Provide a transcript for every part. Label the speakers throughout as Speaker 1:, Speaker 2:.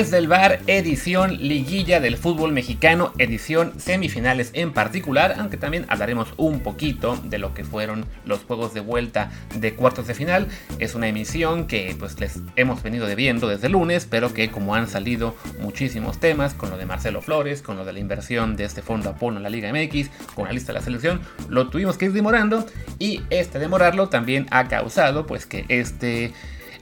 Speaker 1: Desde el bar, edición liguilla del fútbol mexicano, edición semifinales en particular, aunque también hablaremos un poquito de lo que fueron los juegos de vuelta de cuartos de final. Es una emisión que pues les hemos venido debiendo desde el lunes, pero que como han salido muchísimos temas, con lo de Marcelo Flores, con lo de la inversión de este fondo Apolo en la Liga MX, con la lista de la selección, lo tuvimos que ir demorando y este demorarlo también ha causado pues que este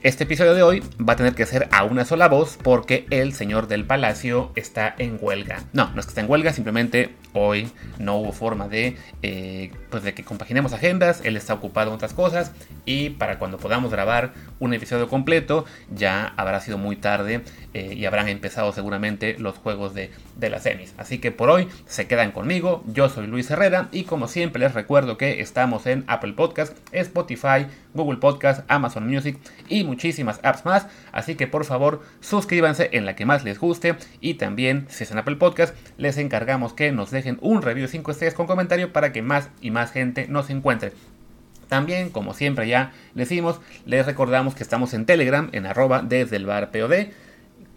Speaker 1: este episodio de hoy va a tener que ser a una sola voz porque el señor del palacio está en huelga. No, no es que esté en huelga, simplemente hoy no hubo forma de, eh, pues de que compaginemos agendas, él está ocupado en otras cosas y para cuando podamos grabar un episodio completo ya habrá sido muy tarde eh, y habrán empezado seguramente los juegos de, de las semis. Así que por hoy se quedan conmigo, yo soy Luis Herrera y como siempre les recuerdo que estamos en Apple Podcast, Spotify, Google Podcast, Amazon Music y muchísimas apps más. Así que por favor suscríbanse en la que más les guste y también si es en Apple Podcast les encargamos que nos dejen un review de 5 estrellas con comentario para que más y más gente nos encuentre. También, como siempre ya decimos, les recordamos que estamos en Telegram en arroba desde el bar POD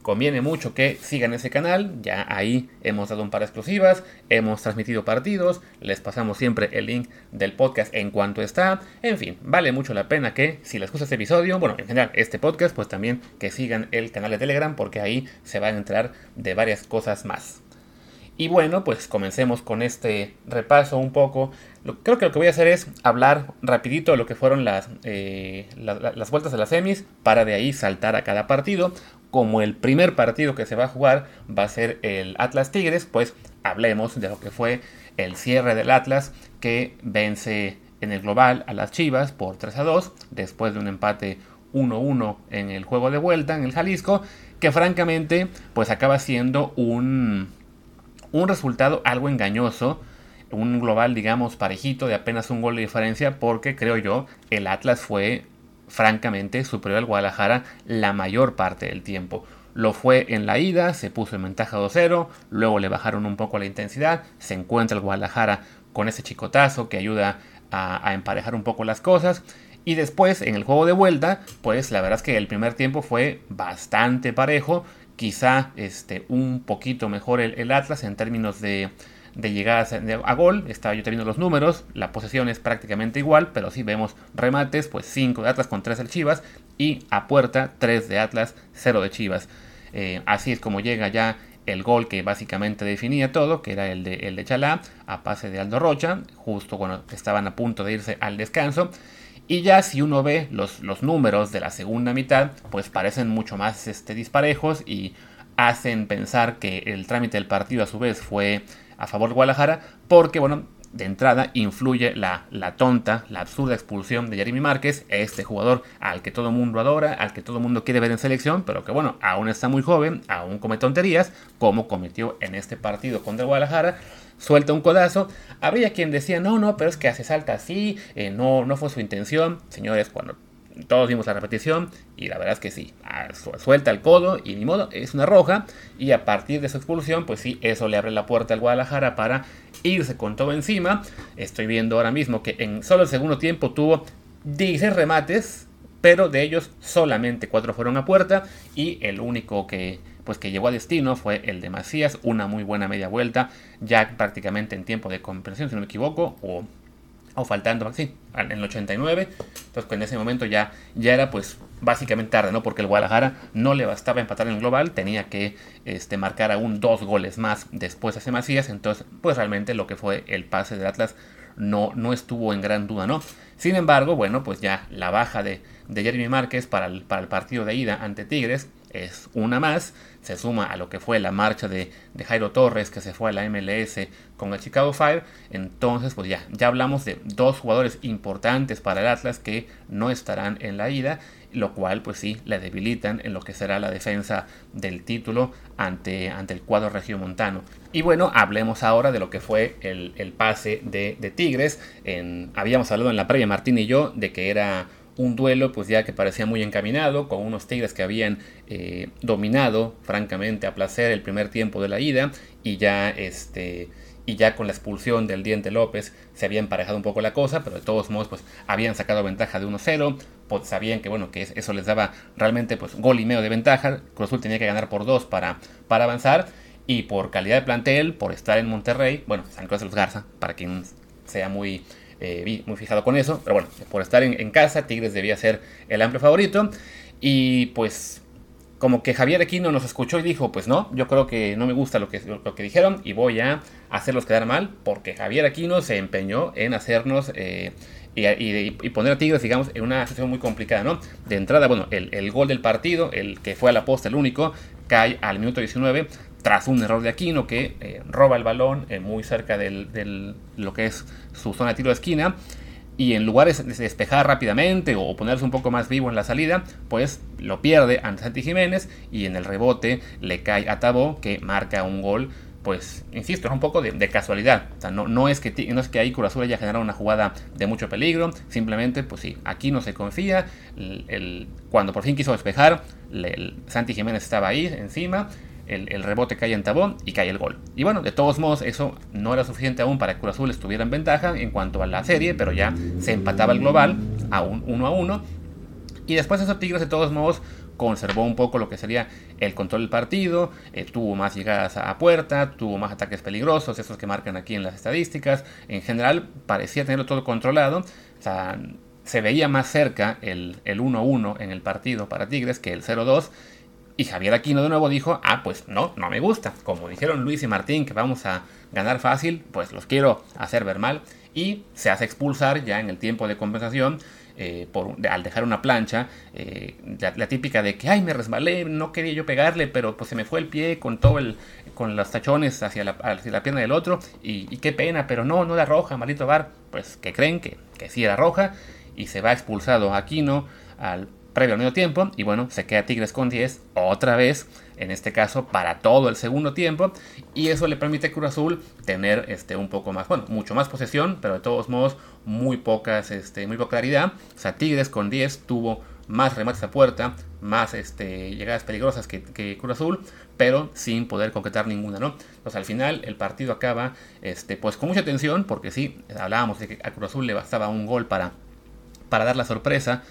Speaker 1: conviene mucho que sigan ese canal. Ya ahí hemos dado un par de exclusivas, hemos transmitido partidos, les pasamos siempre el link del podcast en cuanto está. En fin, vale mucho la pena que si les gusta este episodio, bueno, en general este podcast, pues también que sigan el canal de Telegram porque ahí se van a enterar de varias cosas más. Y bueno, pues comencemos con este repaso un poco. Creo que lo que voy a hacer es hablar rapidito de lo que fueron las, eh, las vueltas de las semis para de ahí saltar a cada partido como el primer partido que se va a jugar va a ser el Atlas Tigres, pues hablemos de lo que fue el cierre del Atlas que vence en el global a las Chivas por 3 a 2 después de un empate 1-1 en el juego de vuelta en el Jalisco, que francamente pues acaba siendo un, un resultado algo engañoso, un global digamos parejito de apenas un gol de diferencia porque creo yo el Atlas fue francamente superior al Guadalajara la mayor parte del tiempo. Lo fue en la ida, se puso en ventaja 2-0, luego le bajaron un poco la intensidad, se encuentra el Guadalajara con ese chicotazo que ayuda a, emparejar un poco las cosas. Y después, en el juego de vuelta, pues la verdad es que el primer tiempo fue bastante parejo, quizá este, un poquito mejor el Atlas en términos de, de llegadas a gol. Estaba yo teniendo los números. La posesión es prácticamente igual, pero si vemos remates, pues 5 de Atlas con 3 del Chivas. Y a puerta 3 de Atlas, 0 de Chivas. Eh, así es como llega ya el gol que básicamente definía todo, que era el de, el de Chalá, a pase de Aldo Rocha, justo cuando estaban a punto de irse al descanso. Y ya si uno ve los, los números de la segunda mitad, pues parecen mucho más este, disparejos y hacen pensar que el trámite del partido a su vez fue a favor de Guadalajara, porque, bueno, de entrada influye la, la, tonta, la absurda expulsión de Jeremy Márquez, este jugador al que todo mundo adora, al que todo mundo quiere ver en selección, pero que bueno, aún está muy joven, aún come tonterías, como cometió en este partido contra Guadalajara, suelta un codazo. Habría quien decía, no, no, pero es que hace salta así, eh, no, no fue su intención. Señores, cuando todos vimos la repetición y la verdad es que sí, suelta el codo y ni modo, es una roja y a partir de su expulsión, pues sí, eso le abre la puerta al Guadalajara para irse con todo encima. Estoy viendo ahora mismo que en solo el segundo tiempo tuvo 16 remates, pero de ellos solamente 4 fueron a puerta y el único que pues que llegó a destino fue el de Macías, una muy buena media vuelta, ya prácticamente en tiempo de comprensión, si no me equivoco, o o faltando, sí, en el 89, entonces en ese momento ya, ya era pues básicamente tarde, ¿no? Porque el Guadalajara no le bastaba empatar en el global, tenía que este, marcar aún dos goles más después de ese Macías, entonces pues realmente lo que fue el pase de Atlas no, no estuvo en gran duda, ¿no? Sin embargo, bueno, pues ya la baja de, de Jeremy Márquez para el, para el partido de ida ante Tigres es una más, se suma a lo que fue la marcha de, Jairo Torres que se fue a la MLS con el Chicago Fire, entonces pues ya, ya hablamos de dos jugadores importantes para el Atlas que no estarán en la ida, lo cual pues sí le debilitan en lo que será la defensa del título ante, ante el cuadro regiomontano. Y bueno, hablemos ahora de lo que fue el, pase de, Tigres. Habíamos hablado en la previa Martín y yo de que era un duelo pues ya que parecía muy encaminado, con unos Tigres que habían eh, dominado francamente a placer el primer tiempo de la ida y ya este y ya con la expulsión del Diente López se había emparejado un poco la cosa, pero de todos modos pues habían sacado ventaja de 1-0, pues, sabían que bueno que eso les daba realmente pues gol y medio de ventaja. Cruz Azul tenía que ganar por dos para, para avanzar y por calidad de plantel, por estar en Monterrey, bueno, San Carlos de los Garza, para quien sea muy, eh, muy fijado con eso, pero bueno, por estar en, en, casa, Tigres debía ser el amplio favorito. Y pues como que Javier Aquino nos escuchó y dijo, pues no, yo creo que no me gusta lo que, lo que dijeron y voy a hacerlos quedar mal, porque Javier Aquino se empeñó en hacernos... Eh, y, y, poner a Tigres, digamos, en una situación muy complicada, ¿no? De entrada, bueno, el, el, gol del partido, el que fue a la posta, el único, cae al minuto 19 tras un error de Aquino que eh, roba el balón eh, muy cerca de lo que es su zona de tiro de esquina y en lugar de despejar rápidamente o ponerse un poco más vivo en la salida, pues lo pierde ante Santi Jiménez y en el rebote le cae a Tabó que marca un gol pues, insisto, es un poco de, casualidad. No, no, es que, no es que ahí Cruz haya generado una jugada de mucho peligro. Simplemente, pues sí, aquí no se confía. El, cuando por fin quiso despejar, el, Santi Jiménez estaba ahí encima el, rebote cae en Tabón y cae el gol. Y bueno, de todos modos, eso no era suficiente aún para que Cruz estuviera en ventaja en cuanto a la serie, pero ya se empataba el global a un 1 a 1. Y después eso Tigres de todos modos conservó un poco lo que sería el control del partido, eh, tuvo más llegadas a puerta, tuvo más ataques peligrosos, esos que marcan aquí en las estadísticas. En general parecía tenerlo todo controlado. O sea, se veía más cerca el, el 1-1 en el partido para Tigres que el 0-2 y Javier Aquino de nuevo dijo, ah, pues no, no me gusta. Como dijeron Luis y Martín que vamos a ganar fácil, pues los quiero hacer ver mal. Y se hace expulsar ya en el tiempo de compensación eh, por, al dejar una plancha, eh, la, típica de que, ay, me resbalé, no quería yo pegarle, pero pues se me fue el pie con todo el, con los tachones hacia la, pierna del otro, y, qué pena, pero no, no era roja, maldito bar, pues que creen que, que sí era roja, y se va expulsado Aquino al previo al medio tiempo. Y bueno, se queda Tigres con 10 otra vez, en este caso para todo el segundo tiempo. Y eso le permite a Cruz Azul tener este, un poco más, bueno, mucho más posesión, pero de todos modos muy, pocas, este, muy poca claridad. O sea, Tigres con 10 tuvo más remates a puerta, más este, llegadas peligrosas que, que, Cruz Azul, pero sin poder concretar ninguna, ¿no? Entonces al final el partido acaba este, pues con mucha tensión, porque sí, hablábamos de que a Cruz Azul le bastaba un gol para, para dar la sorpresa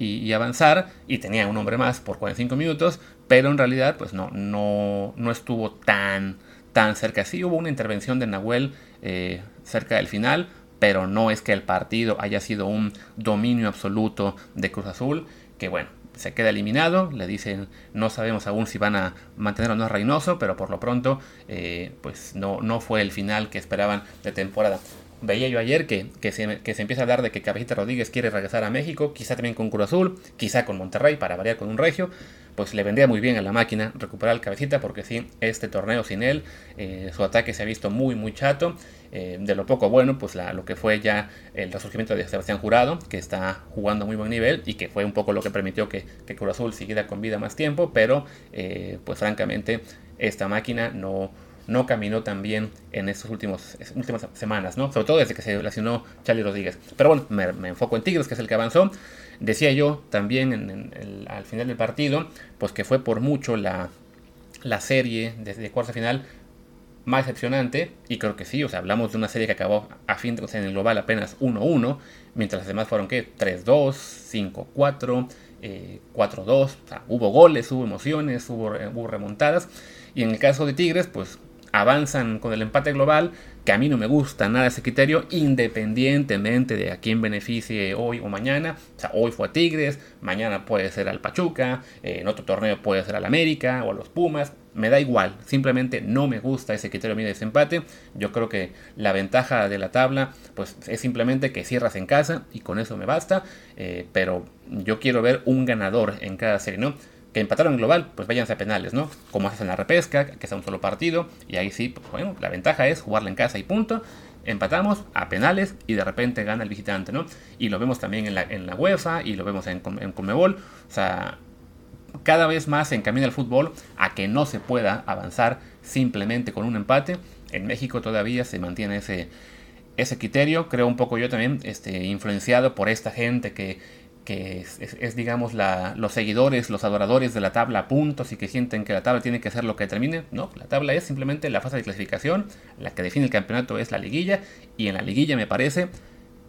Speaker 1: y, avanzar y tenía un hombre más por 45 minutos, pero en realidad pues no, no, no estuvo tan, tan cerca. Sí hubo una intervención de Nahuel eh, cerca del final, pero no es que el partido haya sido un dominio absoluto de Cruz Azul, que bueno, se queda eliminado, le dicen no sabemos aún si van a mantener o no a Reynoso, pero por lo pronto eh, pues no, no fue el final que esperaban de temporada veía yo ayer que, que, se, empieza a hablar de que Cabecita Rodríguez quiere regresar a México, quizá también con Cruz Azul, quizá con Monterrey para variar con un regio, pues le vendría muy bien a la máquina recuperar el Cabecita porque sí, este torneo sin él, eh, su ataque se ha visto muy muy chato, eh, de lo poco bueno, pues lo que fue ya el resurgimiento de Sebastián Jurado, que está jugando a muy buen nivel y que fue un poco lo que permitió que, que Cruz Azul siguiera con vida más tiempo, pero eh, pues francamente esta máquina no no caminó tan bien en estas últimas semanas, ¿no? Sobre todo desde que se lesionó Charlie Rodríguez. Pero bueno, me, enfoco en Tigres, que es el que avanzó. Decía yo también al final del partido, pues que fue por mucho la, la serie desde cuarta final más decepcionante, y creo que sí, o sea, hablamos de una serie que acabó a fin de, o en el global apenas 1-1, mientras las demás fueron que 3-2, 5-4, 4-2, o sea, hubo goles, hubo emociones, hubo remontadas, y en el caso de Tigres, pues avanzan con el empate global, que a mí no me gusta nada ese criterio, independientemente de a quién beneficie hoy o mañana. O sea, hoy fue a Tigres, mañana puede ser al Pachuca, eh, en otro torneo puede ser al América o a los Pumas. Me da igual, simplemente no me gusta ese criterio de desempate. Yo creo que la ventaja de la tabla pues, es simplemente que cierras en casa y con eso me basta. Eh, pero yo quiero ver un ganador en cada serie, ¿no? Que empataron global, pues váyanse a penales, ¿no? Como haces en la repesca, que es un solo partido, y ahí sí, pues bueno, la ventaja es jugarla en casa y punto. Empatamos a penales y de repente gana el visitante, ¿no? Y lo vemos también en la, en la UEFA y lo vemos en, en Conmebol. O sea, cada vez más se encamina el fútbol a que no se pueda avanzar simplemente con un empate. En México todavía se mantiene ese, ese criterio, creo un poco yo también, este, influenciado por esta gente que que es, digamos, la, los seguidores, los adoradores de la tabla a puntos y que sienten que la tabla tiene que ser lo que determine. No, la tabla es simplemente la fase de clasificación, la que define el campeonato es la liguilla, y en la liguilla me parece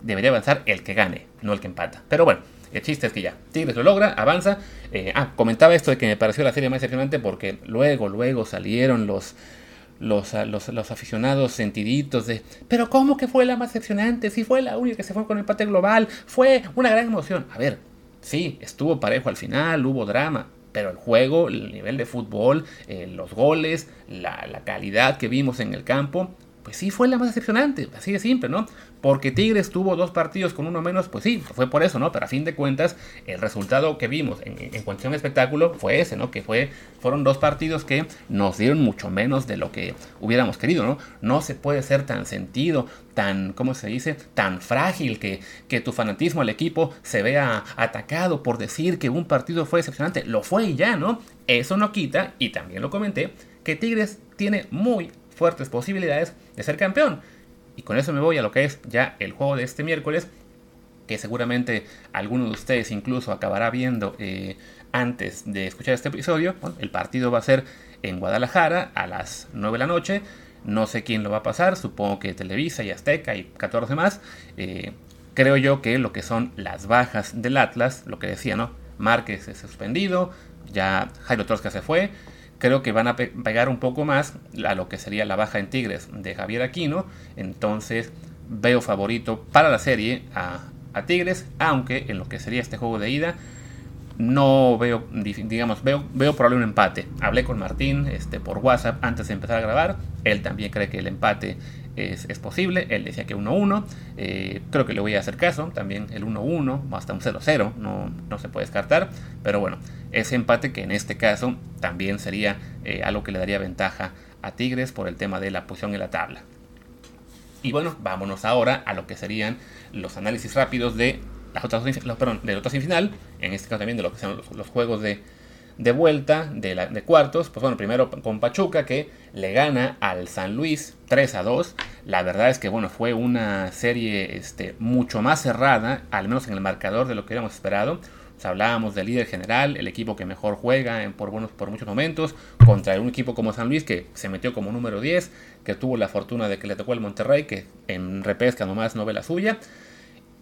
Speaker 1: debería avanzar el que gane, no el que empata. Pero bueno, El chiste es que ya, Tigres lo logra, avanza. Eh, ah, comentaba esto de que me pareció la serie más decepcionante porque luego, luego salieron los, los, los, los, aficionados sentiditos de, pero ¿cómo que fue la más decepcionante? Si fue la única que se fue con el empate global, fue una gran emoción. A ver, sí, estuvo parejo al final, hubo drama, pero el juego, el nivel de fútbol, eh, los goles, la, la calidad que vimos en el campo, pues sí fue la más decepcionante, así de simple, ¿no? Porque Tigres tuvo dos partidos con uno menos, pues sí, fue por eso, ¿no? Pero a fin de cuentas, el resultado que vimos en, en cuestión de espectáculo fue ese, ¿no? Que fue, fueron dos partidos que nos dieron mucho menos de lo que hubiéramos querido, ¿no? No se puede ser tan sentido, tan, ¿cómo se dice? Tan frágil que, que tu fanatismo al equipo se vea atacado por decir que un partido fue decepcionante. Lo fue y ya, ¿no? Eso no quita, y también lo comenté, que Tigres tiene muy fuertes posibilidades de ser campeón. Y con eso me voy a lo que es ya el juego de este miércoles, que seguramente alguno de ustedes incluso acabará viendo eh, antes de escuchar este episodio. el partido va a ser en Guadalajara a las 9 de la noche. No sé quién lo va a pasar, supongo que Televisa y Azteca y 14 más. Eh, creo yo que lo que son las bajas del Atlas, lo que decía, ¿no? Márquez es suspendido, ya Jairo Tosca se fue, creo que van a pegar un poco más a lo que sería la baja en Tigres de Javier Aquino. Entonces veo favorito para la serie a, Tigres, aunque en lo que sería este juego de ida no veo, digamos, veo, veo probable un empate. Hablé con Martín este, por WhatsApp antes de empezar a grabar. Él también cree que el empate es, posible. Él decía que 1-1. Eh, creo que le voy a hacer caso. También el 1-1, hasta un 0-0, no, no se puede descartar. Pero bueno, ese empate que en este caso también sería eh, algo que le daría ventaja a Tigres por el tema de la posición en la tabla. Y bueno, vámonos ahora a lo que serían los análisis rápidos de las otras, perdón, de la otra semifinal, en este caso también de lo que son los, juegos de, de vuelta de, cuartos. Pues bueno, primero con Pachuca que le gana al San Luis 3 a 2. La verdad es que bueno, fue una serie este, mucho más cerrada, al menos en el marcador de lo que habíamos esperado hablábamos del líder general, el equipo que mejor juega en, por, buenos, por muchos momentos, contra un equipo como San Luis que se metió como número 10, que tuvo la fortuna de que le tocó el Monterrey, que en repesca nomás no ve la suya,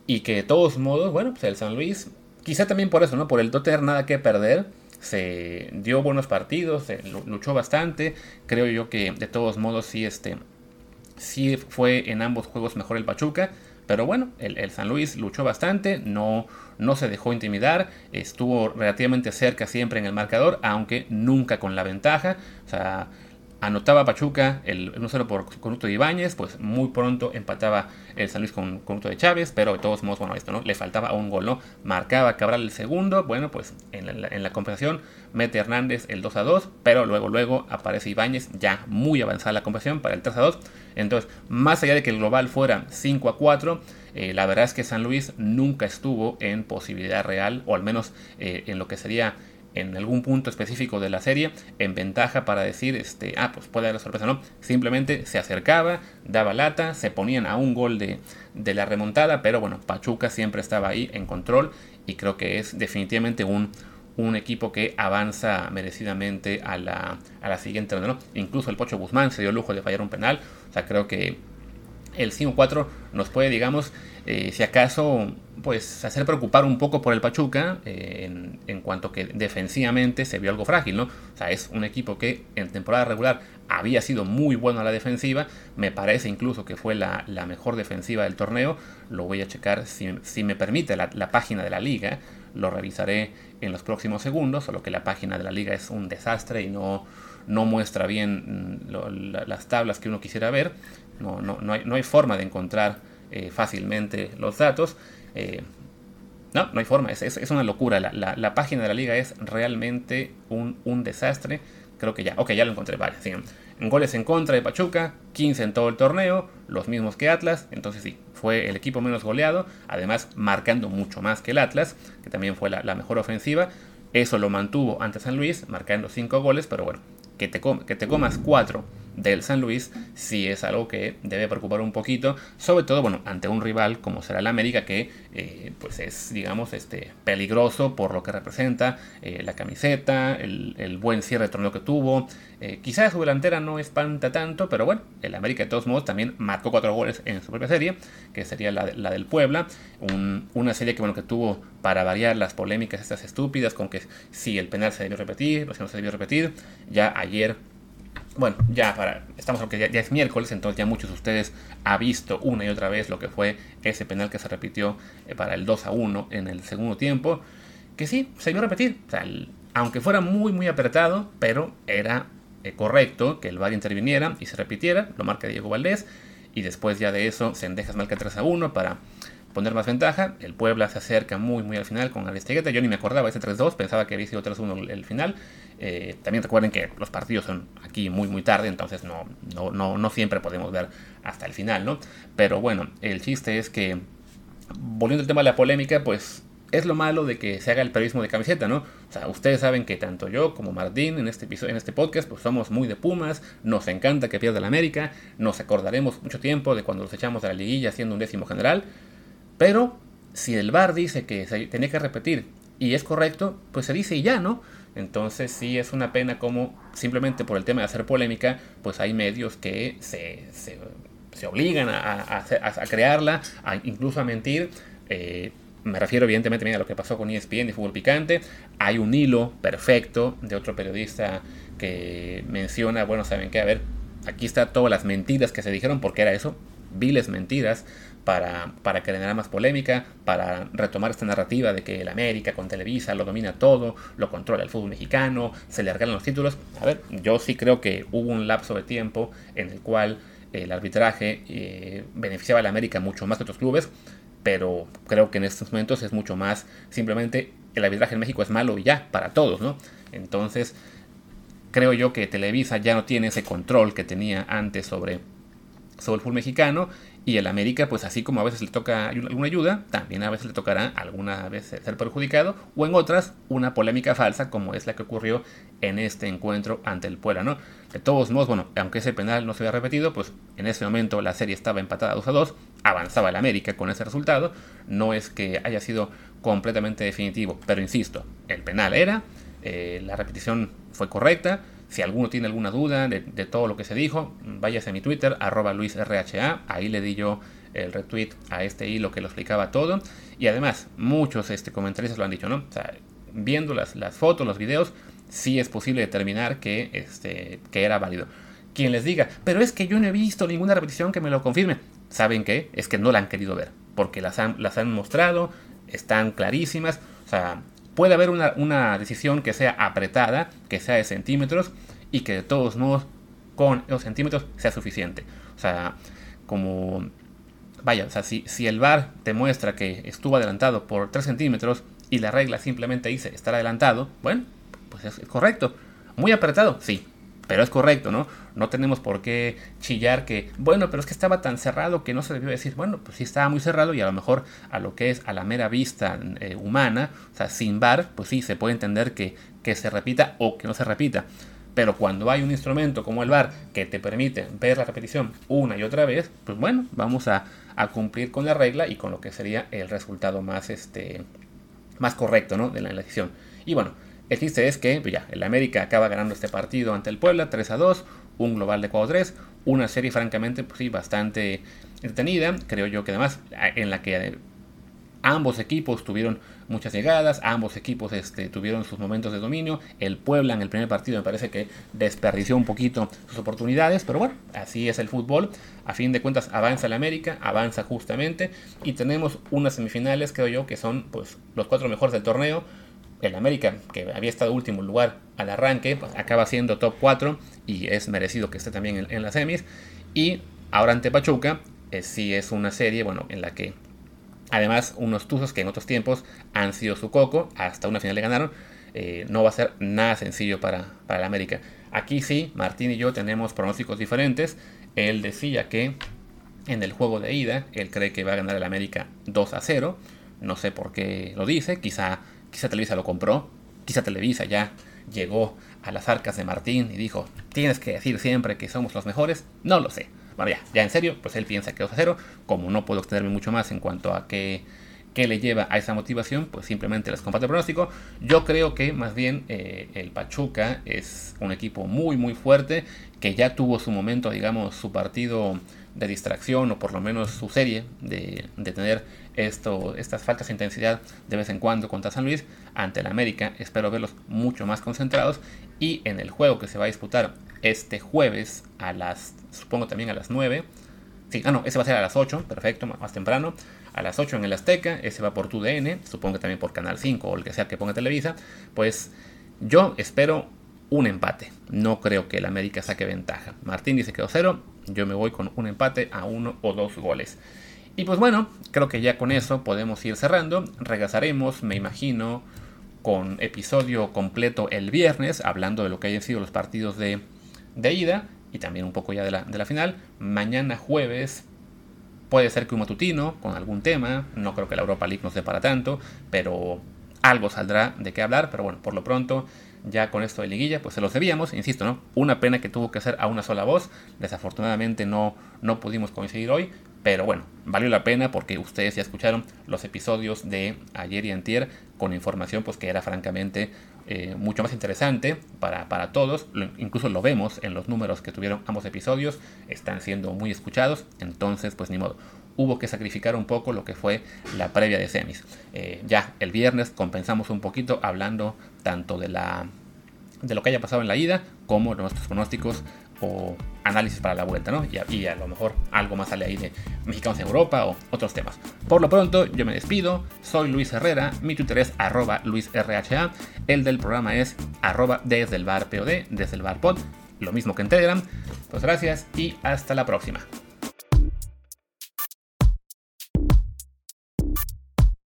Speaker 1: y que de todos modos, bueno, pues el San Luis, quizá también por eso, ¿no? Por el no tener nada que perder, se dio buenos partidos, se luchó bastante, creo yo que de todos modos sí, este, sí fue en ambos juegos mejor el Pachuca, pero bueno, el, San Luis luchó bastante, no, no se dejó intimidar, estuvo relativamente cerca siempre en el marcador, aunque nunca con la ventaja. O sea, anotaba Pachuca el 1-0 por Conuto de Ibáñez, pues muy pronto empataba el San Luis con Conuto de Chávez, pero de todos modos, bueno, esto no, le faltaba un gol, ¿no? Marcaba Cabral el segundo, bueno, pues en la, en la compensación mete Hernández el 2 2, pero luego, luego aparece Ibáñez ya muy avanzada la compensación para el 3 2. Entonces, más allá de que el global fuera 5 a 4, eh, la verdad es que San Luis nunca estuvo en posibilidad real, o al menos eh, en lo que sería en algún punto específico de la serie en ventaja para decir, este, ah, pues puede haber sorpresa, no. Simplemente se acercaba, daba lata, se ponían a un gol de, de, la remontada, pero bueno, Pachuca siempre estaba ahí en control y creo que es definitivamente un, un equipo que avanza merecidamente a la, a la siguiente ronda, ¿no? Incluso el Pocho Guzmán se dio el lujo de fallar un penal, o sea, creo que el 5-4 nos puede, digamos, eh, si acaso, pues hacer preocupar un poco por el Pachuca eh, en, cuanto que defensivamente se vio algo frágil, ¿no? O sea, es un equipo que en temporada regular había sido muy bueno a la defensiva, me parece incluso que fue la, mejor defensiva del torneo, lo voy a checar si, me permite la, página de la liga, lo revisaré en los próximos segundos, solo que la página de la liga es un desastre y no, no muestra bien mm, las tablas que uno quisiera ver, no, no, no, hay, no hay forma de encontrar eh, fácilmente los datos. Eh, no, no hay forma, es, es, una locura. La, la, página de la liga es realmente un, un, desastre. Creo que ya, ok, ya lo encontré, vale. En goles en contra de Pachuca, 15 en todo el torneo, los mismos que Atlas. Entonces sí, fue el equipo menos goleado, además marcando mucho más que el Atlas, que también fue la, mejor ofensiva. Eso lo mantuvo ante San Luis, marcando 5 goles, pero bueno, que te, que te comas 4 del San Luis, sí es algo que debe preocupar un poquito, sobre todo, bueno, ante un rival como será el América, que eh, pues es, digamos, este, peligroso por lo que representa eh, la camiseta, el, buen cierre de torneo que tuvo. Eh, quizás su delantera no espanta tanto, pero bueno, el América de todos modos también marcó cuatro goles en su propia serie, que sería la, la del Puebla, una serie que, bueno, que tuvo para variar las polémicas estas estúpidas con que si el penal se debió repetir, si no se debió repetir. Ya ayer bueno, ya para, estamos aunque ya, es miércoles, entonces ya muchos de ustedes han visto una y otra vez lo que fue ese penal que se repitió eh, para el 2 a 1 en el segundo tiempo, que sí, se a repetir, aunque fuera muy muy apretado, pero era eh, correcto que el VAR interviniera y se repitiera, lo marca Diego Valdés, y después ya de eso Sendejas marca 3 a 1 para poner más ventaja. El Puebla se acerca muy, muy al final con Aristegueta. Yo ni me acordaba ese 3-2, pensaba que había sido 3-1 el final. Eh, también recuerden que los partidos son aquí muy, muy tarde, entonces no, no, no, no siempre podemos ver hasta el final, ¿no? Pero bueno, el chiste es que, volviendo al tema de la polémica, pues es lo malo de que se haga el periodismo de camiseta, ¿no? O sea, ustedes saben que tanto yo como Martín en este episodio, en este podcast, pues somos muy de Pumas, nos encanta que pierda la América, nos acordaremos mucho tiempo de cuando los echamos de la liguilla siendo un décimo general, pero si el VAR dice que se tenía que repetir y es correcto, pues se dice y ya, ¿no? Entonces sí es una pena como simplemente por el tema de hacer polémica, pues hay medios que se, se, obligan a, a, crearla, a, incluso a mentir. Eh, me refiero evidentemente a lo que pasó con ESPN y Fútbol Picante. Hay un hilo perfecto de otro periodista que menciona, bueno, ¿saben qué? A ver, aquí está todas las mentiras que se dijeron, porque era eso, viles mentiras para, para generar más polémica, para retomar esta narrativa de que el América con Televisa lo domina todo, lo controla el fútbol mexicano, se le regalan los títulos. A ver, yo sí creo que hubo un lapso de tiempo en el cual el arbitraje eh, beneficiaba a la América mucho más que otros clubes, pero creo que en estos momentos es mucho más simplemente el arbitraje en México es malo y ya, para todos, ¿no? Entonces, creo yo que Televisa ya no tiene ese control que tenía antes sobre, sobre el fútbol mexicano y el América, pues así como a veces le toca alguna ayuda, también a veces le tocará alguna vez ser perjudicado, o en otras, una polémica falsa, como es la que ocurrió en este encuentro ante el Puebla, ¿no? De todos modos, bueno, aunque ese penal no se había repetido, pues en ese momento la serie estaba empatada 2 a 2, avanzaba el América con ese resultado, no es que haya sido completamente definitivo, pero insisto, el penal era, eh, la repetición fue correcta, si alguno tiene alguna duda de, todo lo que se dijo, váyase a mi Twitter, arroba luisrha, ahí le di yo el retweet a este hilo que lo explicaba todo. Y además, muchos este, comentaristas lo han dicho, ¿no? O sea, viendo las, las fotos, los videos, sí es posible determinar que, este, que era válido. Quien les diga, pero es que yo no he visto ninguna repetición que me lo confirme. ¿Saben qué? Es que no la han querido ver, porque las han, las han mostrado, están clarísimas. O sea, puede haber una, decisión que sea apretada, que sea de centímetros y que de todos modos con esos centímetros sea suficiente. O sea, como, vaya, o sea, si, si el VAR te muestra que estuvo adelantado por 3 centímetros y la regla simplemente dice estar adelantado, bueno, pues es correcto. Muy apretado, sí, pero es correcto, ¿no? No tenemos por qué chillar que, bueno, pero es que estaba tan cerrado que no se debió decir, bueno, pues sí estaba muy cerrado y a lo mejor a lo que es a la mera vista eh, humana, o sea, sin bar, pues sí, se puede entender que, que se repita o que no se repita. Pero cuando hay un instrumento como el VAR que te permite ver la repetición una y otra vez, pues bueno, vamos a, a cumplir con la regla y con lo que sería el resultado más, este, más correcto ¿no? de la elección. Y bueno, el chiste es que pues ya, el América acaba ganando este partido ante el Puebla 3 a 2, un global de 4-3, una serie francamente pues sí, bastante entretenida, creo yo que además en la que eh, ambos equipos tuvieron muchas llegadas, ambos equipos este, tuvieron sus momentos de dominio, el Puebla en el primer partido me parece que desperdició un poquito sus oportunidades, pero bueno, así es el fútbol, a fin de cuentas avanza el América, avanza justamente y tenemos unas semifinales creo yo que son pues los cuatro mejores del torneo, el América, que había estado último lugar al arranque, pues acaba siendo top 4 y es merecido que esté también en, las semis. Y ahora ante Pachuca, eh, sí es una serie, bueno, en la que además unos Tuzos que en otros tiempos han sido su coco, hasta una final le ganaron, eh, no va a ser nada sencillo para, para el América. Aquí sí, Martín y yo tenemos pronósticos diferentes. Él decía que en el juego de ida, él cree que va a ganar el América 2 a 0. No sé por qué lo dice, quizá Quizá Televisa lo compró, quizá Televisa ya llegó a las arcas de Martín y dijo, tienes que decir siempre que somos los mejores, no lo sé. Bueno, ya, ya en serio, pues él piensa que 2 a 0, como no puedo extenderme mucho más en cuanto a qué, qué le lleva a esa motivación, pues simplemente les comparto el pronóstico. Yo creo que más bien eh, el Pachuca es un equipo muy muy fuerte, que ya tuvo su momento, digamos, su partido de distracción o por lo menos su serie de, de tener esto, estas faltas de intensidad de vez en cuando contra San Luis ante el América. Espero verlos mucho más concentrados y en el juego que se va a disputar este jueves a las, supongo también a las 9. Sí, ah, no, ese va a ser a las 8, perfecto, más temprano. A las 8 en el Azteca, ese va por tu DN, supongo que también por Canal 5 o el que sea que ponga Televisa. Pues yo espero un empate. No creo que el América saque ventaja. Martín dice que 2-0, yo me voy con un empate a uno o dos goles. Y pues bueno, creo que ya con eso podemos ir cerrando. Regresaremos, me imagino, con episodio completo el viernes, hablando de lo que hayan sido los partidos de, de ida y también un poco ya de la, de la final. Mañana jueves puede ser que un matutino con algún tema. No creo que la Europa League nos dé para tanto, pero algo saldrá de qué hablar. Pero bueno, por lo pronto ya con esto de liguilla, pues se los debíamos, insisto, ¿no? Una pena que tuvo que ser a una sola voz, desafortunadamente no, no pudimos coincidir hoy, pero bueno, valió la pena porque ustedes ya escucharon los episodios de ayer y antier con información pues que era francamente eh, mucho más interesante para, para todos, incluso lo vemos en los números que tuvieron ambos episodios, están siendo muy escuchados, entonces pues ni modo hubo que sacrificar un poco lo que fue la previa de semis. Eh, ya el viernes compensamos un poquito hablando tanto de la de lo que haya pasado en la ida como nuestros pronósticos o análisis para la vuelta, ¿no? Y a, lo mejor algo más sale ahí de mexicanos en Europa o otros temas. Por lo pronto, yo me despido. Soy Luis Herrera. Mi Twitter es arroba LuisRHA. El del programa es arroba desde el bar POD, desde el bar pod. Lo mismo que en Telegram. Pues gracias y hasta la próxima.